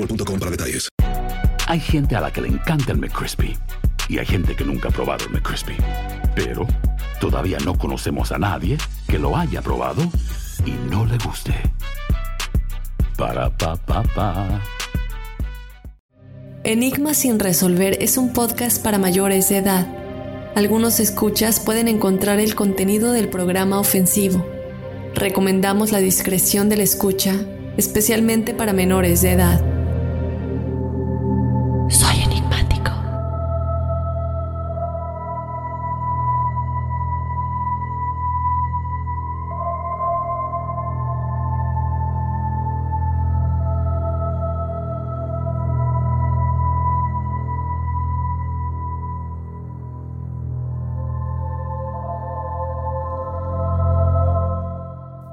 boostmobile.com para detalles. Hay gente a la que le encanta el McCrispy y hay gente que nunca ha probado el McCrispy. Pero todavía no conocemos a nadie que lo haya probado y no le guste. Para pa pa pa. Enigma sin resolver es un podcast para mayores de edad. Algunos escuchas pueden encontrar el contenido del programa ofensivo. Recomendamos la discreción de la escucha, especialmente para menores de edad.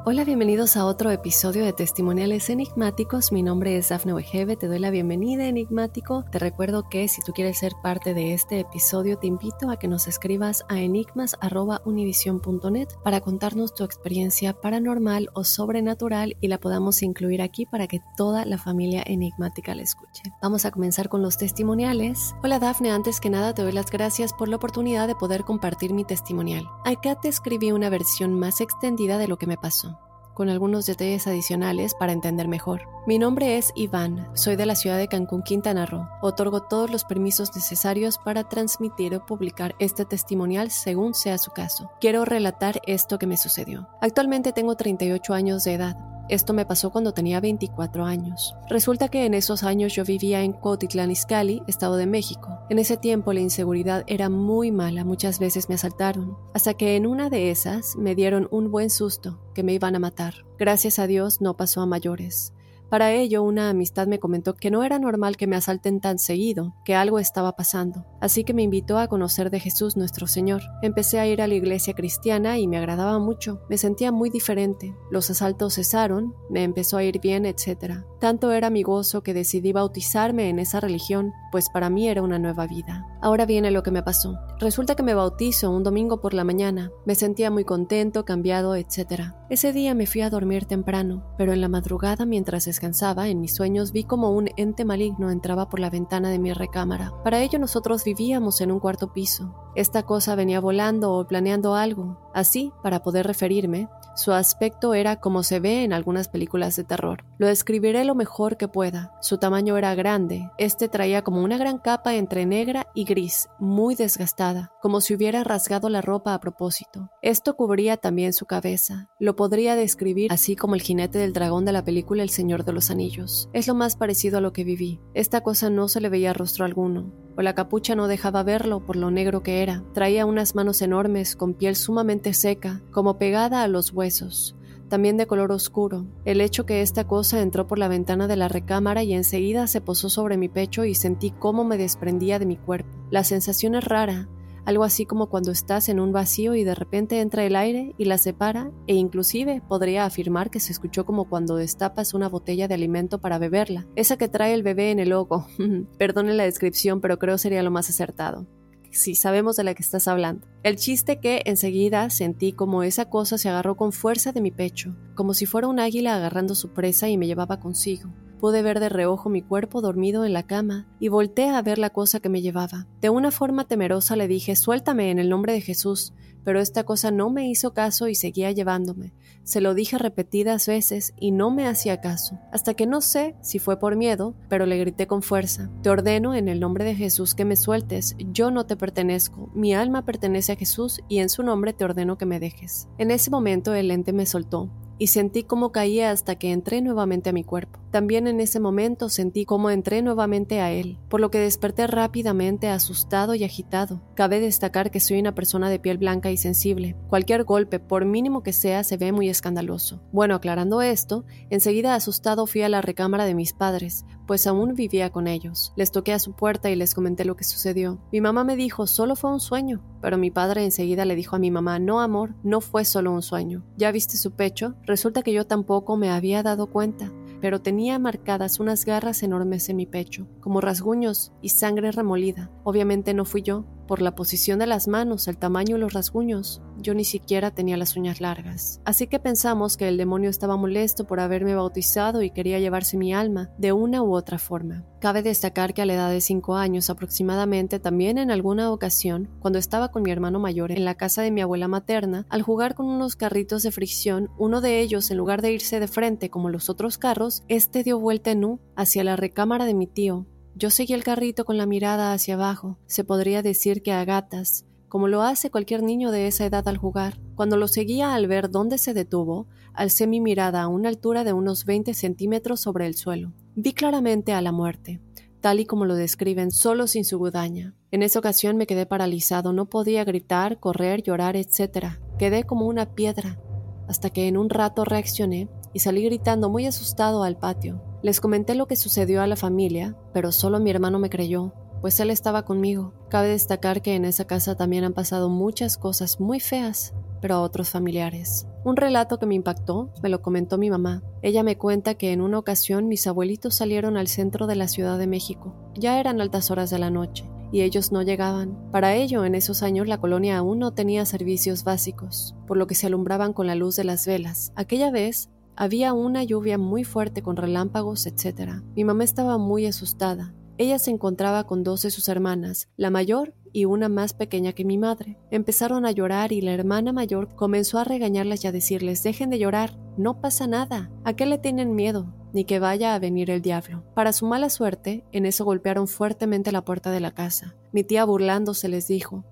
Hola, bienvenidos a otro episodio de Testimoniales Enigmáticos. Mi nombre es Dafne Wegebe, te doy la bienvenida Enigmático. Te recuerdo que si tú quieres ser parte de este episodio, te invito a que nos escribas a enigmas.univision.net para contarnos tu experiencia paranormal o sobrenatural y la podamos incluir aquí para que toda la familia enigmática la escuche. Vamos a comenzar con los testimoniales. Hola Dafne, antes que nada te doy las gracias por la oportunidad de poder compartir mi testimonial. Acá te escribí una versión más extendida de lo que me pasó con algunos detalles adicionales para entender mejor. Mi nombre es Iván, soy de la ciudad de Cancún, Quintana Roo. Otorgo todos los permisos necesarios para transmitir o publicar este testimonial según sea su caso. Quiero relatar esto que me sucedió. Actualmente tengo 38 años de edad. Esto me pasó cuando tenía 24 años. Resulta que en esos años yo vivía en Cuautitlán Izcalli, Estado de México. En ese tiempo la inseguridad era muy mala, muchas veces me asaltaron, hasta que en una de esas me dieron un buen susto, que me iban a matar. Gracias a Dios no pasó a mayores. Para ello, una amistad me comentó que no era normal que me asalten tan seguido, que algo estaba pasando. Así que me invitó a conocer de Jesús nuestro Señor. Empecé a ir a la iglesia cristiana y me agradaba mucho. Me sentía muy diferente. Los asaltos cesaron, me empezó a ir bien, etc. Tanto era mi gozo que decidí bautizarme en esa religión, pues para mí era una nueva vida. Ahora viene lo que me pasó. Resulta que me bautizo un domingo por la mañana. Me sentía muy contento, cambiado, etc. Ese día me fui a dormir temprano, pero en la madrugada mientras descansaba, en mis sueños vi como un ente maligno entraba por la ventana de mi recámara. Para ello nosotros vivíamos en un cuarto piso. Esta cosa venía volando o planeando algo. Así, para poder referirme, su aspecto era como se ve en algunas películas de terror. Lo describiré lo mejor que pueda. Su tamaño era grande. Este traía como una gran capa entre negra y gris, muy desgastada, como si hubiera rasgado la ropa a propósito. Esto cubría también su cabeza. Lo podría describir así como el jinete del dragón de la película El Señor de los Anillos. Es lo más parecido a lo que viví. Esta cosa no se le veía rostro alguno, o la capucha no dejaba verlo por lo negro que era. Traía unas manos enormes con piel sumamente seca, como pegada a los huesos también de color oscuro. El hecho que esta cosa entró por la ventana de la recámara y enseguida se posó sobre mi pecho y sentí cómo me desprendía de mi cuerpo. La sensación es rara, algo así como cuando estás en un vacío y de repente entra el aire y la separa, e inclusive podría afirmar que se escuchó como cuando destapas una botella de alimento para beberla, esa que trae el bebé en el ojo. Perdone la descripción, pero creo sería lo más acertado si sabemos de la que estás hablando. El chiste que enseguida sentí como esa cosa se agarró con fuerza de mi pecho, como si fuera un águila agarrando su presa y me llevaba consigo. Pude ver de reojo mi cuerpo dormido en la cama y volteé a ver la cosa que me llevaba. De una forma temerosa le dije, suéltame en el nombre de Jesús, pero esta cosa no me hizo caso y seguía llevándome. Se lo dije repetidas veces y no me hacía caso, hasta que no sé si fue por miedo, pero le grité con fuerza, te ordeno en el nombre de Jesús que me sueltes, yo no te pertenezco, mi alma pertenece a Jesús y en su nombre te ordeno que me dejes. En ese momento el ente me soltó, y sentí cómo caía hasta que entré nuevamente a mi cuerpo. También en ese momento sentí cómo entré nuevamente a él, por lo que desperté rápidamente asustado y agitado. Cabe destacar que soy una persona de piel blanca y sensible. Cualquier golpe, por mínimo que sea, se ve muy escandaloso. Bueno, aclarando esto, enseguida asustado fui a la recámara de mis padres, pues aún vivía con ellos. Les toqué a su puerta y les comenté lo que sucedió. Mi mamá me dijo, solo fue un sueño, pero mi padre enseguida le dijo a mi mamá, no amor, no fue solo un sueño. ¿Ya viste su pecho? Resulta que yo tampoco me había dado cuenta pero tenía marcadas unas garras enormes en mi pecho, como rasguños y sangre remolida. Obviamente no fui yo, por la posición de las manos, el tamaño de los rasguños, yo ni siquiera tenía las uñas largas. Así que pensamos que el demonio estaba molesto por haberme bautizado y quería llevarse mi alma de una u otra forma. Cabe destacar que a la edad de 5 años aproximadamente, también en alguna ocasión, cuando estaba con mi hermano mayor en la casa de mi abuela materna, al jugar con unos carritos de fricción, uno de ellos, en lugar de irse de frente como los otros carros, este dio vuelta en U hacia la recámara de mi tío, yo seguí el carrito con la mirada hacia abajo, se podría decir que a gatas, como lo hace cualquier niño de esa edad al jugar. Cuando lo seguía al ver dónde se detuvo, alcé mi mirada a una altura de unos 20 centímetros sobre el suelo. Vi claramente a la muerte, tal y como lo describen, solo sin su gudaña. En esa ocasión me quedé paralizado, no podía gritar, correr, llorar, etc. Quedé como una piedra, hasta que en un rato reaccioné y salí gritando muy asustado al patio. Les comenté lo que sucedió a la familia, pero solo mi hermano me creyó, pues él estaba conmigo. Cabe destacar que en esa casa también han pasado muchas cosas muy feas, pero a otros familiares. Un relato que me impactó me lo comentó mi mamá. Ella me cuenta que en una ocasión mis abuelitos salieron al centro de la Ciudad de México. Ya eran altas horas de la noche y ellos no llegaban. Para ello, en esos años la colonia aún no tenía servicios básicos, por lo que se alumbraban con la luz de las velas. Aquella vez había una lluvia muy fuerte con relámpagos, etc. Mi mamá estaba muy asustada. Ella se encontraba con dos de sus hermanas, la mayor y una más pequeña que mi madre. Empezaron a llorar y la hermana mayor comenzó a regañarlas y a decirles dejen de llorar, no pasa nada, ¿a qué le tienen miedo? Ni que vaya a venir el diablo. Para su mala suerte, en eso golpearon fuertemente la puerta de la casa. Mi tía burlándose les dijo,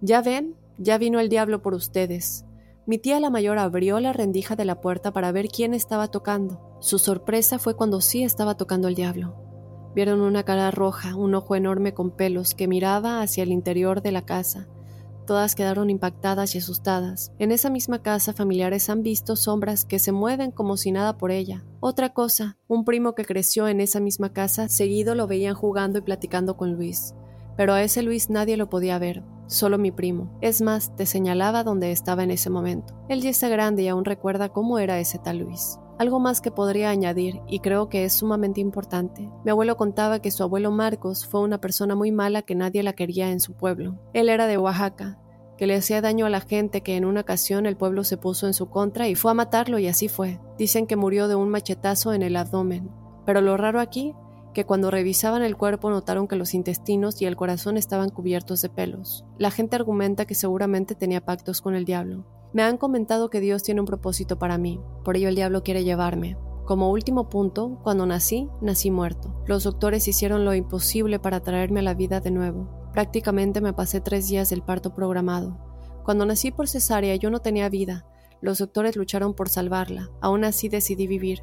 Ya ven, ya vino el diablo por ustedes. Mi tía la mayor abrió la rendija de la puerta para ver quién estaba tocando. Su sorpresa fue cuando sí estaba tocando el diablo. Vieron una cara roja, un ojo enorme con pelos que miraba hacia el interior de la casa. Todas quedaron impactadas y asustadas. En esa misma casa familiares han visto sombras que se mueven como si nada por ella. Otra cosa, un primo que creció en esa misma casa, seguido lo veían jugando y platicando con Luis. Pero a ese Luis nadie lo podía ver solo mi primo. Es más, te señalaba dónde estaba en ese momento. Él ya está grande y aún recuerda cómo era ese tal Luis. Algo más que podría añadir, y creo que es sumamente importante. Mi abuelo contaba que su abuelo Marcos fue una persona muy mala que nadie la quería en su pueblo. Él era de Oaxaca, que le hacía daño a la gente que en una ocasión el pueblo se puso en su contra y fue a matarlo y así fue. Dicen que murió de un machetazo en el abdomen. Pero lo raro aquí que cuando revisaban el cuerpo notaron que los intestinos y el corazón estaban cubiertos de pelos. La gente argumenta que seguramente tenía pactos con el diablo. Me han comentado que Dios tiene un propósito para mí, por ello el diablo quiere llevarme. Como último punto, cuando nací, nací muerto. Los doctores hicieron lo imposible para traerme a la vida de nuevo. Prácticamente me pasé tres días del parto programado. Cuando nací por cesárea yo no tenía vida. Los doctores lucharon por salvarla. Aún así decidí vivir.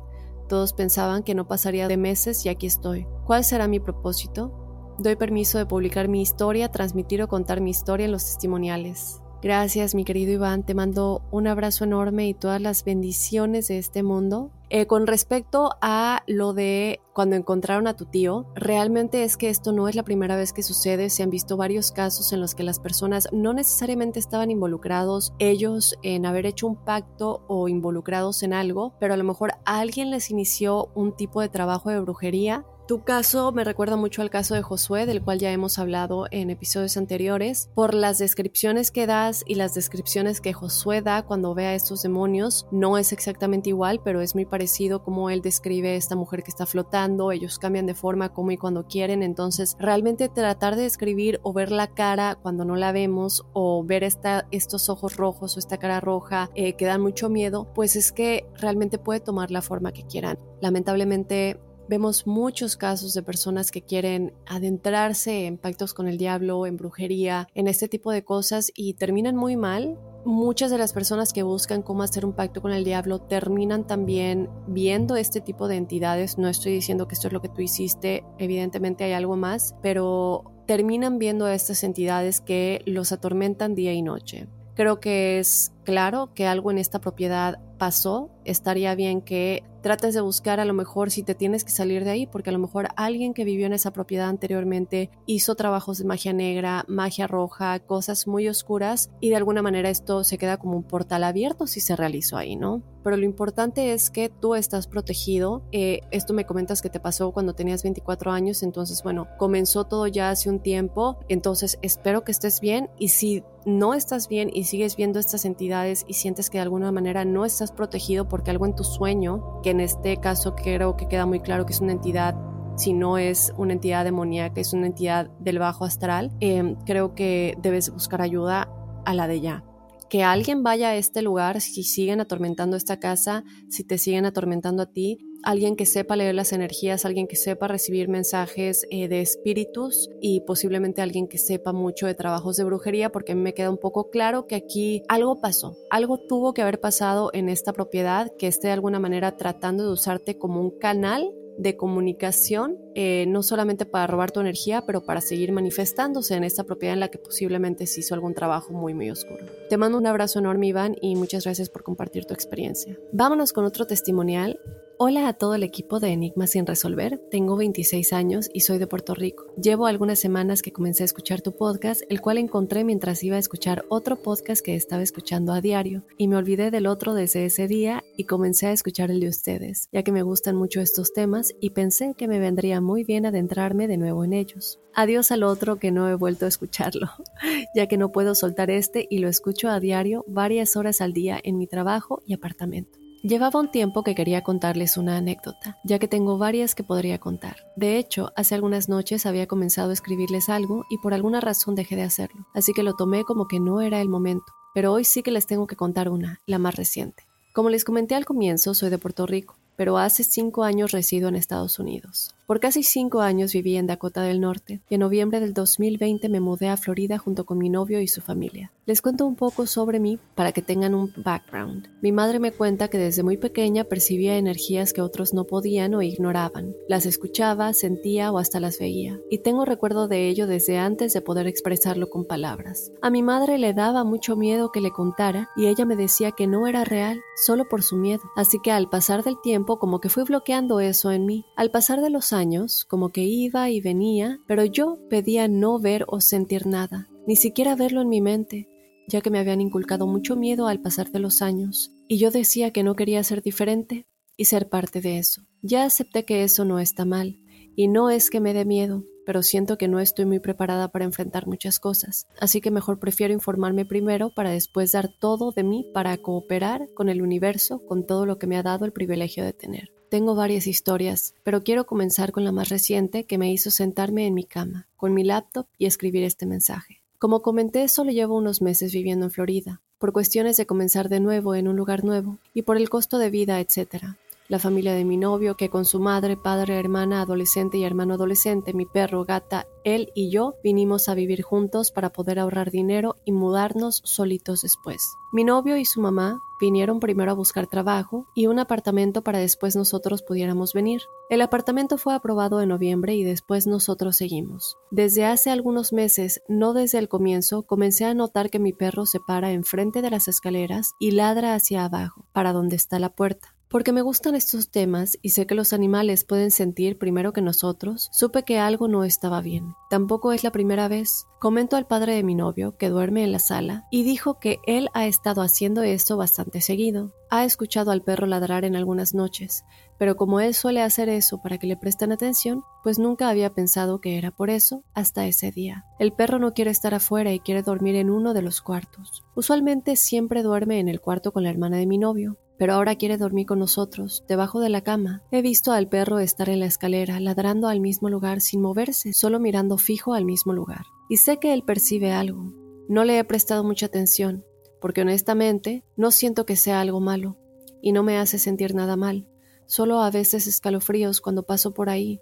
Todos pensaban que no pasaría de meses y aquí estoy. ¿Cuál será mi propósito? Doy permiso de publicar mi historia, transmitir o contar mi historia en los testimoniales. Gracias, mi querido Iván. Te mando un abrazo enorme y todas las bendiciones de este mundo. Eh, con respecto a lo de cuando encontraron a tu tío, realmente es que esto no es la primera vez que sucede. Se han visto varios casos en los que las personas no necesariamente estaban involucrados ellos en haber hecho un pacto o involucrados en algo, pero a lo mejor alguien les inició un tipo de trabajo de brujería Tu caso me recuerda mucho al caso de Josué, del cual ya hemos hablado en episodios anteriores, por las descripciones que das y las descripciones que Josué da cuando ve a estos demonios. No es exactamente igual, pero es muy parecido como él describe a esta mujer que está flotando, ellos cambian de forma como y cuando quieren, entonces realmente tratar de describir o ver la cara cuando no la vemos o ver estos ojos rojos o esta cara roja eh, que dan mucho miedo, pues es que realmente puede tomar la forma que quieran. Lamentablemente Vemos muchos casos de personas que quieren adentrarse en pactos con el diablo, en brujería, en este tipo de cosas y terminan muy mal. Muchas de las personas que buscan cómo hacer un pacto con el diablo terminan también viendo este tipo de entidades. No estoy diciendo que esto es lo que tú hiciste, evidentemente hay algo más, pero terminan viendo a estas entidades que los atormentan día y noche. Creo que es claro que algo en esta propiedad pasó. Estaría bien que trates de buscar a lo mejor si te tienes que salir de ahí, porque a lo mejor alguien que vivió en esa propiedad anteriormente hizo trabajos de magia negra, magia roja, cosas muy oscuras y de alguna manera esto se queda como un portal abierto si se realizó ahí, ¿no? Pero lo importante es que tú estás protegido. Eh, esto me comentas que te pasó cuando tenías 24 años, entonces bueno, comenzó todo ya hace un tiempo, entonces espero que estés bien y si no estás bien y sigues viendo estas entidades y sientes que de alguna manera no estás protegido porque algo en tu sueño, que en este caso creo que queda muy claro que es una entidad si no es una entidad demoníaca, es una entidad del bajo astral, em, creo que debes buscar ayuda a la de ya. Que alguien vaya a este lugar si siguen atormentando esta casa, si te siguen atormentando a ti, alguien que sepa leer las energías, alguien que sepa recibir mensajes eh, de espíritus y posiblemente alguien que sepa mucho de trabajos de brujería, porque me queda un poco claro que aquí algo pasó, algo tuvo que haber pasado en esta propiedad que esté de alguna manera tratando de usarte como un canal de comunicación, eh, no solamente para robar tu energía, pero para seguir manifestándose en esta propiedad en la que posiblemente se hizo algún trabajo muy, muy oscuro. Te mando un abrazo enorme, Iván, y muchas gracias por compartir tu experiencia. Vámonos con otro testimonial Hola a todo el equipo de Enigmas sin resolver. Tengo 26 años y soy de Puerto Rico. Llevo algunas semanas que comencé a escuchar tu podcast, el cual encontré mientras iba a escuchar otro podcast que estaba escuchando a diario, y me olvidé del otro desde ese día y comencé a escuchar el de ustedes, ya que me gustan mucho estos temas y pensé que me vendría muy bien adentrarme de nuevo en ellos. Adiós al otro que no he vuelto a escucharlo, ya que no puedo soltar este y lo escucho a diario varias horas al día en mi trabajo y apartamento. Llevaba un tiempo que quería contarles una anécdota, ya que tengo varias que podría contar. De hecho, hace algunas noches había comenzado a escribirles algo y por alguna razón dejé de hacerlo, así que lo tomé como que no era el momento. Pero hoy sí que les tengo que contar una, la más reciente. Como les comenté al comienzo, soy de Puerto Rico, pero hace cinco años resido en Estados Unidos. Por casi cinco años viví en Dakota del Norte y en noviembre del 2020 me mudé a Florida junto con mi novio y su familia. Les cuento un poco sobre mí para que tengan un background. Mi madre me cuenta que desde muy pequeña percibía energías que otros no podían o ignoraban. Las escuchaba, sentía o hasta las veía. Y tengo recuerdo de ello desde antes de poder expresarlo con palabras. A mi madre le daba mucho miedo que le contara y ella me decía que no era real, solo por su miedo. Así que al pasar del tiempo como que fui bloqueando eso en mí. Al pasar de los años, como que iba y venía, pero yo pedía no ver o sentir nada, ni siquiera verlo en mi mente, ya que me habían inculcado mucho miedo al pasar de los años, y yo decía que no quería ser diferente y ser parte de eso. Ya acepté que eso no está mal, y no es que me dé miedo, pero siento que no estoy muy preparada para enfrentar muchas cosas, así que mejor prefiero informarme primero para después dar todo de mí para cooperar con el universo con todo lo que me ha dado el privilegio de tener. Tengo varias historias, pero quiero comenzar con la más reciente que me hizo sentarme en mi cama, con mi laptop y escribir este mensaje. Como comenté, solo llevo unos meses viviendo en Florida, por cuestiones de comenzar de nuevo en un lugar nuevo y por el costo de vida, etc la familia de mi novio, que con su madre, padre, hermana, adolescente y hermano adolescente, mi perro, gata, él y yo vinimos a vivir juntos para poder ahorrar dinero y mudarnos solitos después. Mi novio y su mamá vinieron primero a buscar trabajo y un apartamento para después nosotros pudiéramos venir. El apartamento fue aprobado en noviembre y después nosotros seguimos. Desde hace algunos meses, no desde el comienzo, comencé a notar que mi perro se para enfrente de las escaleras y ladra hacia abajo, para donde está la puerta. Porque me gustan estos temas y sé que los animales pueden sentir primero que nosotros, supe que algo no estaba bien. Tampoco es la primera vez. Comento al padre de mi novio, que duerme en la sala, y dijo que él ha estado haciendo esto bastante seguido. Ha escuchado al perro ladrar en algunas noches, pero como él suele hacer eso para que le presten atención, pues nunca había pensado que era por eso hasta ese día. El perro no quiere estar afuera y quiere dormir en uno de los cuartos. Usualmente siempre duerme en el cuarto con la hermana de mi novio, pero ahora quiere dormir con nosotros, debajo de la cama. He visto al perro estar en la escalera, ladrando al mismo lugar sin moverse, solo mirando fijo al mismo lugar. Y sé que él percibe algo. No le he prestado mucha atención, porque honestamente no siento que sea algo malo, y no me hace sentir nada mal, solo a veces escalofríos cuando paso por ahí,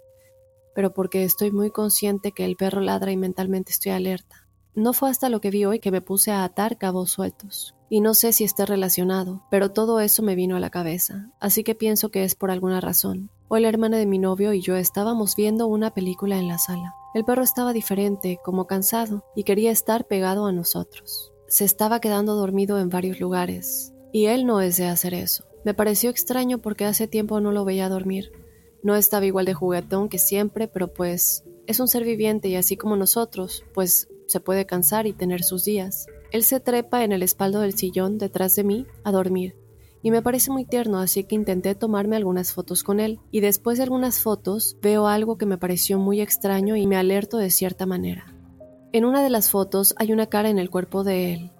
pero porque estoy muy consciente que el perro ladra y mentalmente estoy alerta. No fue hasta lo que vi hoy que me puse a atar cabos sueltos. Y no sé si esté relacionado, pero todo eso me vino a la cabeza, así que pienso que es por alguna razón. Hoy la hermana de mi novio y yo estábamos viendo una película en la sala. El perro estaba diferente, como cansado, y quería estar pegado a nosotros. Se estaba quedando dormido en varios lugares, y él no es hacer eso. Me pareció extraño porque hace tiempo no lo veía dormir. No estaba igual de juguetón que siempre, pero pues es un ser viviente y así como nosotros, pues se puede cansar y tener sus días. Él se trepa en el espaldo del sillón detrás de mí a dormir, y me parece muy tierno, así que intenté tomarme algunas fotos con él, y después de algunas fotos veo algo que me pareció muy extraño y me alerto de cierta manera. En una de las fotos hay una cara en el cuerpo de él.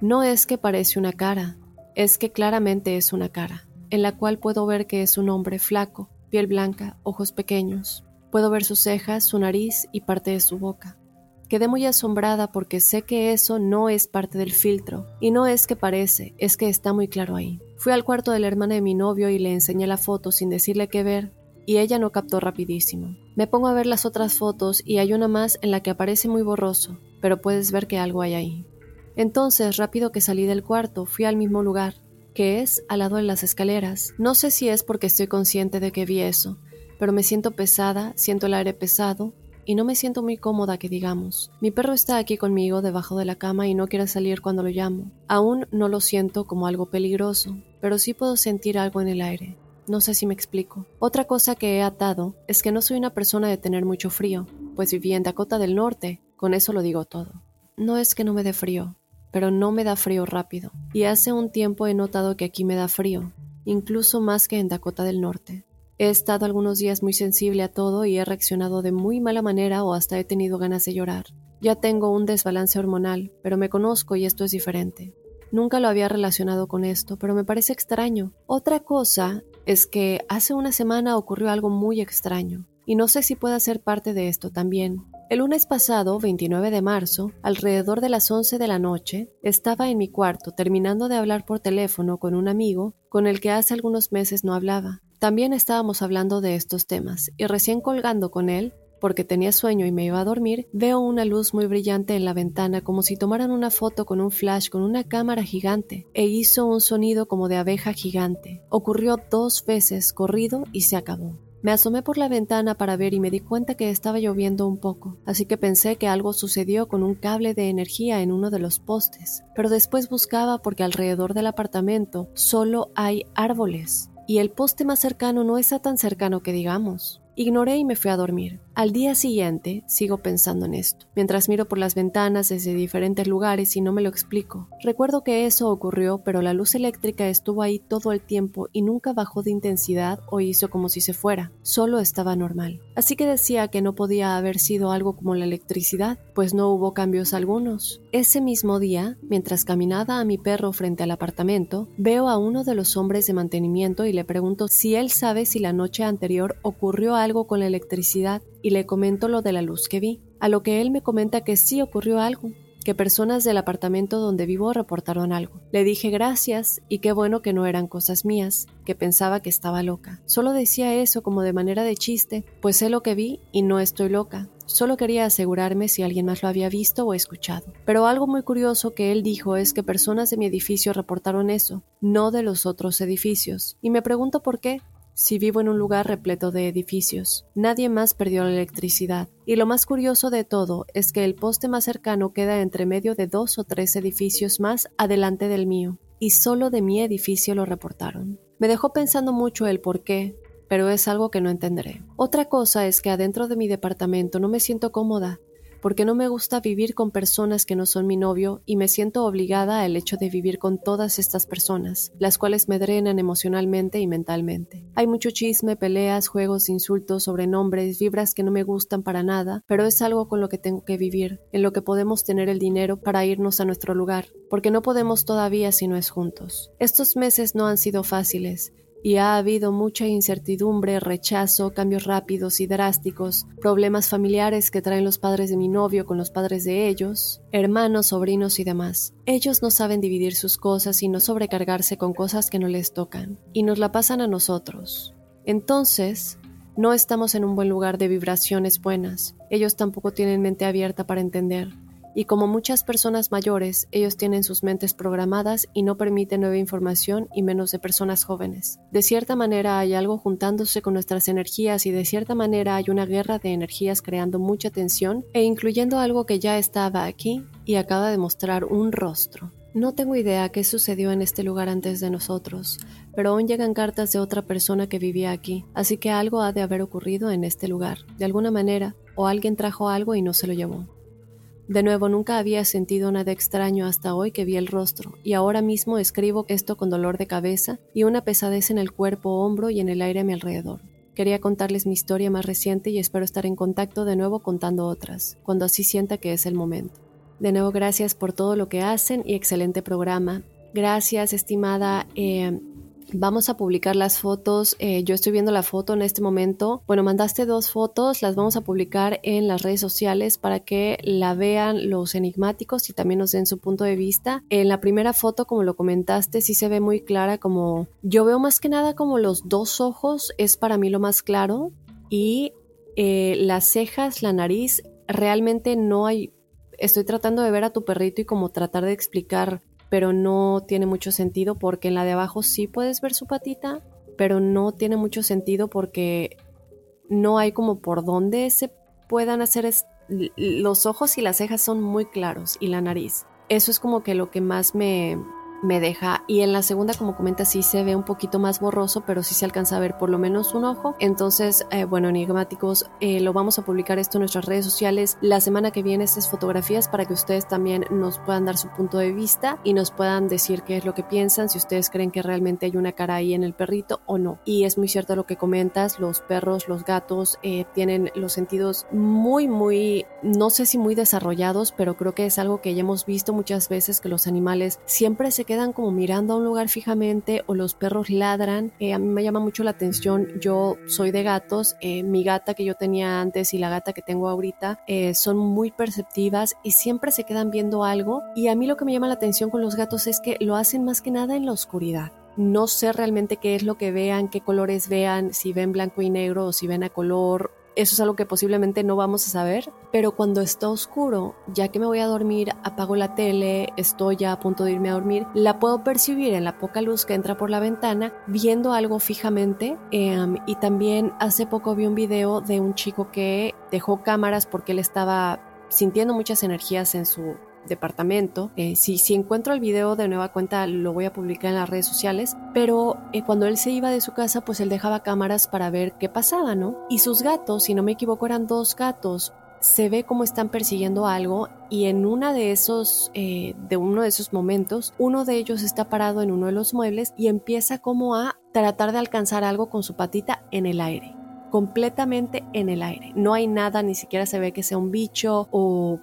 No es que parece una cara, es que claramente es una cara, en la cual puedo ver que es un hombre flaco, piel blanca, ojos pequeños. Puedo ver sus cejas, su nariz y parte de su boca. Quedé muy asombrada porque sé que eso no es parte del filtro, y no es que parece, es que está muy claro ahí. Fui al cuarto de la hermana de mi novio y le enseñé la foto sin decirle qué ver, y ella no captó rapidísimo. Me pongo a ver las otras fotos y hay una más en la que aparece muy borroso, pero puedes ver que algo hay ahí. Entonces, rápido que salí del cuarto, fui al mismo lugar, que es al lado de las escaleras. No sé si es porque estoy consciente de que vi eso, pero me siento pesada, siento el aire pesado y no me siento muy cómoda que digamos. Mi perro está aquí conmigo debajo de la cama y no quiere salir cuando lo llamo. Aún no lo siento como algo peligroso, pero sí puedo sentir algo en el aire. No sé si me explico. Otra cosa que he atado es que no soy una persona de tener mucho frío, pues viví en Dakota del Norte, con eso lo digo todo. No es que no me dé frío, pero no me da frío rápido, y hace un tiempo he notado que aquí me da frío, incluso más que en Dakota del Norte. He estado algunos días muy sensible a todo y he reaccionado de muy mala manera o hasta he tenido ganas de llorar. Ya tengo un desbalance hormonal, pero me conozco y esto es diferente. Nunca lo había relacionado con esto, pero me parece extraño. Otra cosa es que hace una semana ocurrió algo muy extraño, y no sé si pueda ser parte de esto también. El lunes pasado, 29 de marzo, alrededor de las 11 de la noche, estaba en mi cuarto terminando de hablar por teléfono con un amigo con el que hace algunos meses no hablaba. También estábamos hablando de estos temas, y recién colgando con él, porque tenía sueño y me iba a dormir, veo una luz muy brillante en la ventana como si tomaran una foto con un flash con una cámara gigante, e hizo un sonido como de abeja gigante. Ocurrió dos veces corrido y se acabó. Me asomé por la ventana para ver y me di cuenta que estaba lloviendo un poco, así que pensé que algo sucedió con un cable de energía en uno de los postes, pero después buscaba porque alrededor del apartamento solo hay árboles y el poste más cercano no está tan cercano que digamos. Ignoré y me fui a dormir. Al día siguiente sigo pensando en esto, mientras miro por las ventanas desde diferentes lugares y no me lo explico. Recuerdo que eso ocurrió, pero la luz eléctrica estuvo ahí todo el tiempo y nunca bajó de intensidad o hizo como si se fuera, solo estaba normal. Así que decía que no podía haber sido algo como la electricidad, pues no hubo cambios algunos. Ese mismo día, mientras caminaba a mi perro frente al apartamento, veo a uno de los hombres de mantenimiento y le pregunto si él sabe si la noche anterior ocurrió algo con la electricidad y le comento lo de la luz que vi, a lo que él me comenta que sí ocurrió algo, que personas del apartamento donde vivo reportaron algo. Le dije gracias y qué bueno que no eran cosas mías, que pensaba que estaba loca. Solo decía eso como de manera de chiste, pues sé lo que vi y no estoy loca. Solo quería asegurarme si alguien más lo había visto o escuchado. Pero algo muy curioso que él dijo es que personas de mi edificio reportaron eso, no de los otros edificios. Y me pregunto por qué, si vivo en un lugar repleto de edificios. Nadie más perdió la electricidad. Y lo más curioso de todo es que el poste más cercano queda entre medio de dos o tres edificios más adelante del mío. Y solo de mi edificio lo reportaron. Me dejó pensando mucho el por qué, pero es algo que no entenderé. Otra cosa es que adentro de mi departamento no me siento cómoda, porque no me gusta vivir con personas que no son mi novio y me siento obligada al hecho de vivir con todas estas personas, las cuales me drenan emocionalmente y mentalmente. Hay mucho chisme, peleas, juegos, insultos, sobrenombres, vibras que no me gustan para nada, pero es algo con lo que tengo que vivir, en lo que podemos tener el dinero para irnos a nuestro lugar, porque no podemos todavía si no es juntos. Estos meses no han sido fáciles, y ha habido mucha incertidumbre, rechazo, cambios rápidos y drásticos, problemas familiares que traen los padres de mi novio con los padres de ellos, hermanos, sobrinos y demás. Ellos no saben dividir sus cosas y no sobrecargarse con cosas que no les tocan, y nos la pasan a nosotros. Entonces, no estamos en un buen lugar de vibraciones buenas. Ellos tampoco tienen mente abierta para entender y como muchas personas mayores, ellos tienen sus mentes programadas y no permiten nueva información y menos de personas jóvenes. De cierta manera hay algo juntándose con nuestras energías y de cierta manera hay una guerra de energías creando mucha tensión e incluyendo algo que ya estaba aquí y acaba de mostrar un rostro. No tengo idea qué sucedió en este lugar antes de nosotros, pero aún llegan cartas de otra persona que vivía aquí, así que algo ha de haber ocurrido en este lugar, de alguna manera, o alguien trajo algo y no se lo llevó. De nuevo, nunca había sentido nada extraño hasta hoy que vi el rostro, y ahora mismo escribo esto con dolor de cabeza y una pesadez en el cuerpo, hombro y en el aire a mi alrededor. Quería contarles mi historia más reciente y espero estar en contacto de nuevo contando otras, cuando así sienta que es el momento. De nuevo, gracias por todo lo que hacen y excelente programa. Gracias, estimada eh, Vamos a publicar las fotos. Eh, yo estoy viendo la foto en este momento. Bueno, mandaste dos fotos, las vamos a publicar en las redes sociales para que la vean los enigmáticos y también nos den su punto de vista. En la primera foto, como lo comentaste, sí se ve muy clara como yo veo más que nada como los dos ojos es para mí lo más claro y eh, las cejas, la nariz, realmente no hay... Estoy tratando de ver a tu perrito y como tratar de explicar pero no tiene mucho sentido porque en la de abajo sí puedes ver su patita, pero no tiene mucho sentido porque no hay como por dónde se puedan hacer los ojos y las cejas son muy claros y la nariz. Eso es como que lo que más me, me deja. Y en la segunda, como comenta, sí se ve un poquito más borroso, pero sí se alcanza a ver por lo menos un ojo. Entonces, eh, bueno, enigmáticos, eh, lo vamos a publicar esto en nuestras redes sociales la semana que viene, estas fotografías, para que ustedes también nos puedan dar su punto de vista y nos puedan decir qué es lo que piensan, si ustedes creen que realmente hay una cara ahí en el perrito o no. Y es muy cierto lo que comentas, los perros, los gatos eh, tienen los sentidos muy, muy, no sé si muy desarrollados, pero creo que es algo que ya hemos visto muchas veces que los animales siempre se quedan como mirando a un lugar fijamente o los perros ladran. Eh, a mí me llama mucho la atención, yo soy de gatos, eh, mi gata que yo tenía antes y la gata que tengo ahorita eh, son muy perceptivas y siempre se quedan viendo algo y a mí lo que me llama la atención con los gatos es que lo hacen más que nada en la oscuridad. No sé realmente qué es lo que vean, qué colores vean, si ven blanco y negro o si ven a color eso es algo que posiblemente no vamos a saber, pero cuando está oscuro, ya que me voy a dormir, apago la tele, estoy ya a punto de irme a dormir, la puedo percibir en la poca luz que entra por la ventana, viendo algo fijamente. Em, y también hace poco vi un video de un chico que dejó cámaras porque él estaba sintiendo muchas energías en su departamento. Eh, si, si encuentro el video de nueva cuenta lo voy a publicar en las redes sociales, pero eh, cuando él se iba de su casa pues él dejaba cámaras para ver qué pasaba, ¿no? Y sus gatos, si no me equivoco eran dos gatos, se ve como están persiguiendo algo y en una de esos eh, de uno de esos momentos uno de ellos está parado en uno de los muebles y empieza como a tratar de alcanzar algo con su patita en el aire completamente en el aire no hay nada ni siquiera se ve que sea un bicho o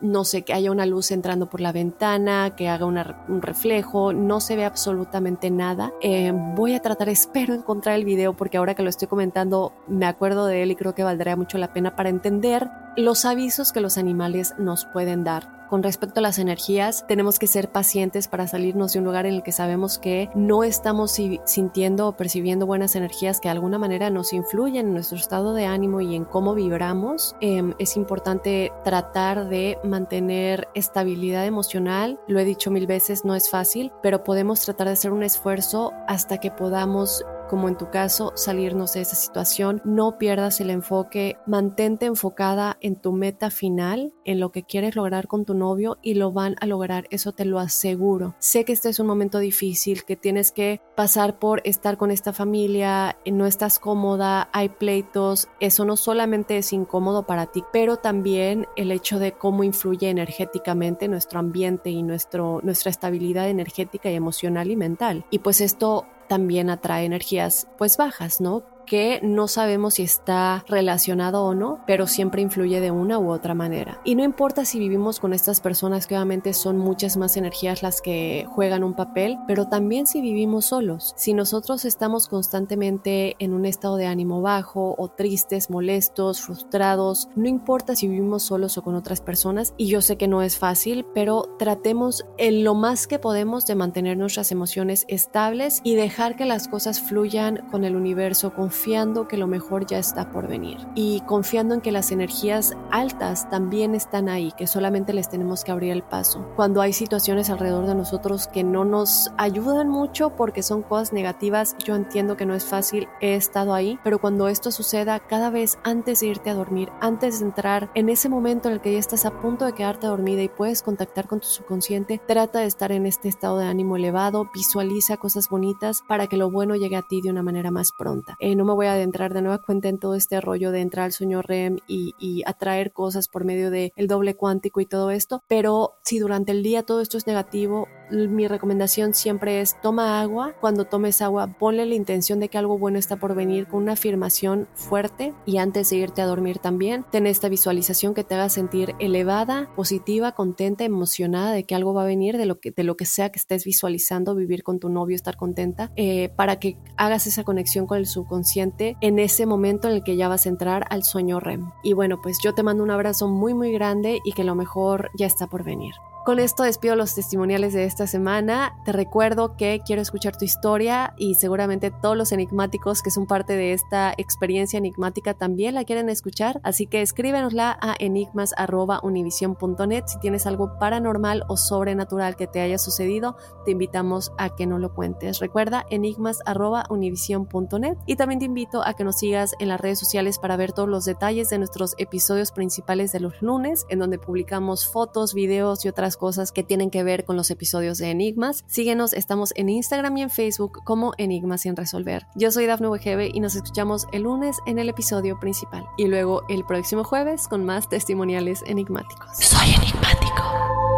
no sé, que haya una luz entrando por la ventana, que haga un reflejo, no se ve absolutamente nada. Eh, voy a tratar, espero encontrar el video porque ahora que lo estoy comentando me acuerdo de él y creo que valdría mucho la pena para entender los avisos que los animales nos pueden dar con respecto a las energías, tenemos que ser pacientes para salirnos de un lugar en el que sabemos que no estamos sintiendo o percibiendo buenas energías que de alguna manera nos influyen en nuestro estado de ánimo y en cómo vibramos. Em, es importante tratar de mantener estabilidad emocional. Lo he dicho mil veces, no es fácil, pero podemos tratar de hacer un esfuerzo hasta que podamos como en tu caso, salirnos de esa situación. No pierdas el enfoque, mantente enfocada en tu meta final, en lo que quieres lograr con tu novio y lo van a lograr, eso te lo aseguro. Sé que este es un momento difícil, que tienes que pasar por estar con esta familia, no estás cómoda, hay pleitos, eso no solamente es incómodo para ti, pero también el hecho de cómo influye energéticamente nuestro ambiente y nuestro, nuestra estabilidad energética y emocional y mental. Y pues esto también atrae energías pues bajas, ¿no? Que no sabemos si está relacionado o no, pero siempre influye de una u otra manera. Y no importa si vivimos con estas personas que obviamente son muchas más energías las que juegan un papel, pero también si vivimos solos. Si nosotros estamos constantemente en un estado de ánimo bajo o tristes, molestos, frustrados, no importa si vivimos solos o con otras personas, y yo sé que no es fácil, pero tratemos en lo más que podemos de mantener nuestras emociones estables y dejar que las cosas fluyan con el universo, confiando que lo mejor ya está por venir y confiando en que las energías altas también están ahí, que solamente les tenemos que abrir el paso. Cuando hay situaciones alrededor de nosotros que no nos ayudan mucho porque son cosas negativas, yo entiendo que no es fácil, he estado ahí, pero cuando esto suceda, cada vez antes de irte a dormir, antes de entrar en ese momento en el que ya estás a punto de quedarte dormida y puedes contactar con tu subconsciente, trata de estar en este estado de ánimo elevado, visualiza cosas bonitas para que lo bueno llegue a ti de una manera más pronta. Eh, no me voy a adentrar de nueva cuenta en todo este rollo de entrar al sueño REM y, atraer cosas por medio del el doble cuántico y todo esto, pero si durante el día todo esto es negativo, mi recomendación siempre es toma agua, cuando tomes agua ponle la intención de que algo bueno está por venir con una afirmación fuerte y antes de irte a dormir también, ten esta visualización que te haga sentir elevada, positiva, contenta, emocionada de que algo va a venir, de lo que, de lo que sea que estés visualizando, vivir con tu novio, estar contenta, eh, para que hagas esa conexión con el subconsciente en ese momento en el que ya vas a entrar al sueño REM. Y bueno, pues yo te mando un abrazo muy muy grande y que lo mejor ya está por venir. Con esto despido los testimoniales de esta semana. Te recuerdo que quiero escuchar tu historia y seguramente todos los enigmáticos que son parte de esta experiencia enigmática también la quieren escuchar. Así que escríbenosla a enigmas.univision.net. Si tienes algo paranormal o sobrenatural que te haya sucedido, te invitamos a que no lo cuentes. Recuerda enigmas.univision.net y también te invito a que nos sigas en las redes sociales para ver todos los detalles de nuestros episodios principales de los lunes, en donde publicamos fotos, videos y otras cosas que tienen que ver con los episodios de Enigmas. Síguenos, estamos en Instagram y en Facebook como Enigmas sin resolver. Yo soy Dafne Wegebe y nos escuchamos el lunes en el episodio principal y luego el próximo jueves con más testimoniales enigmáticos. Soy enigmático.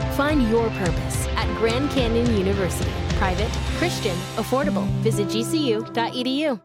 Find your purpose at Grand Canyon University. Private, Christian, affordable. Visit gcu.edu.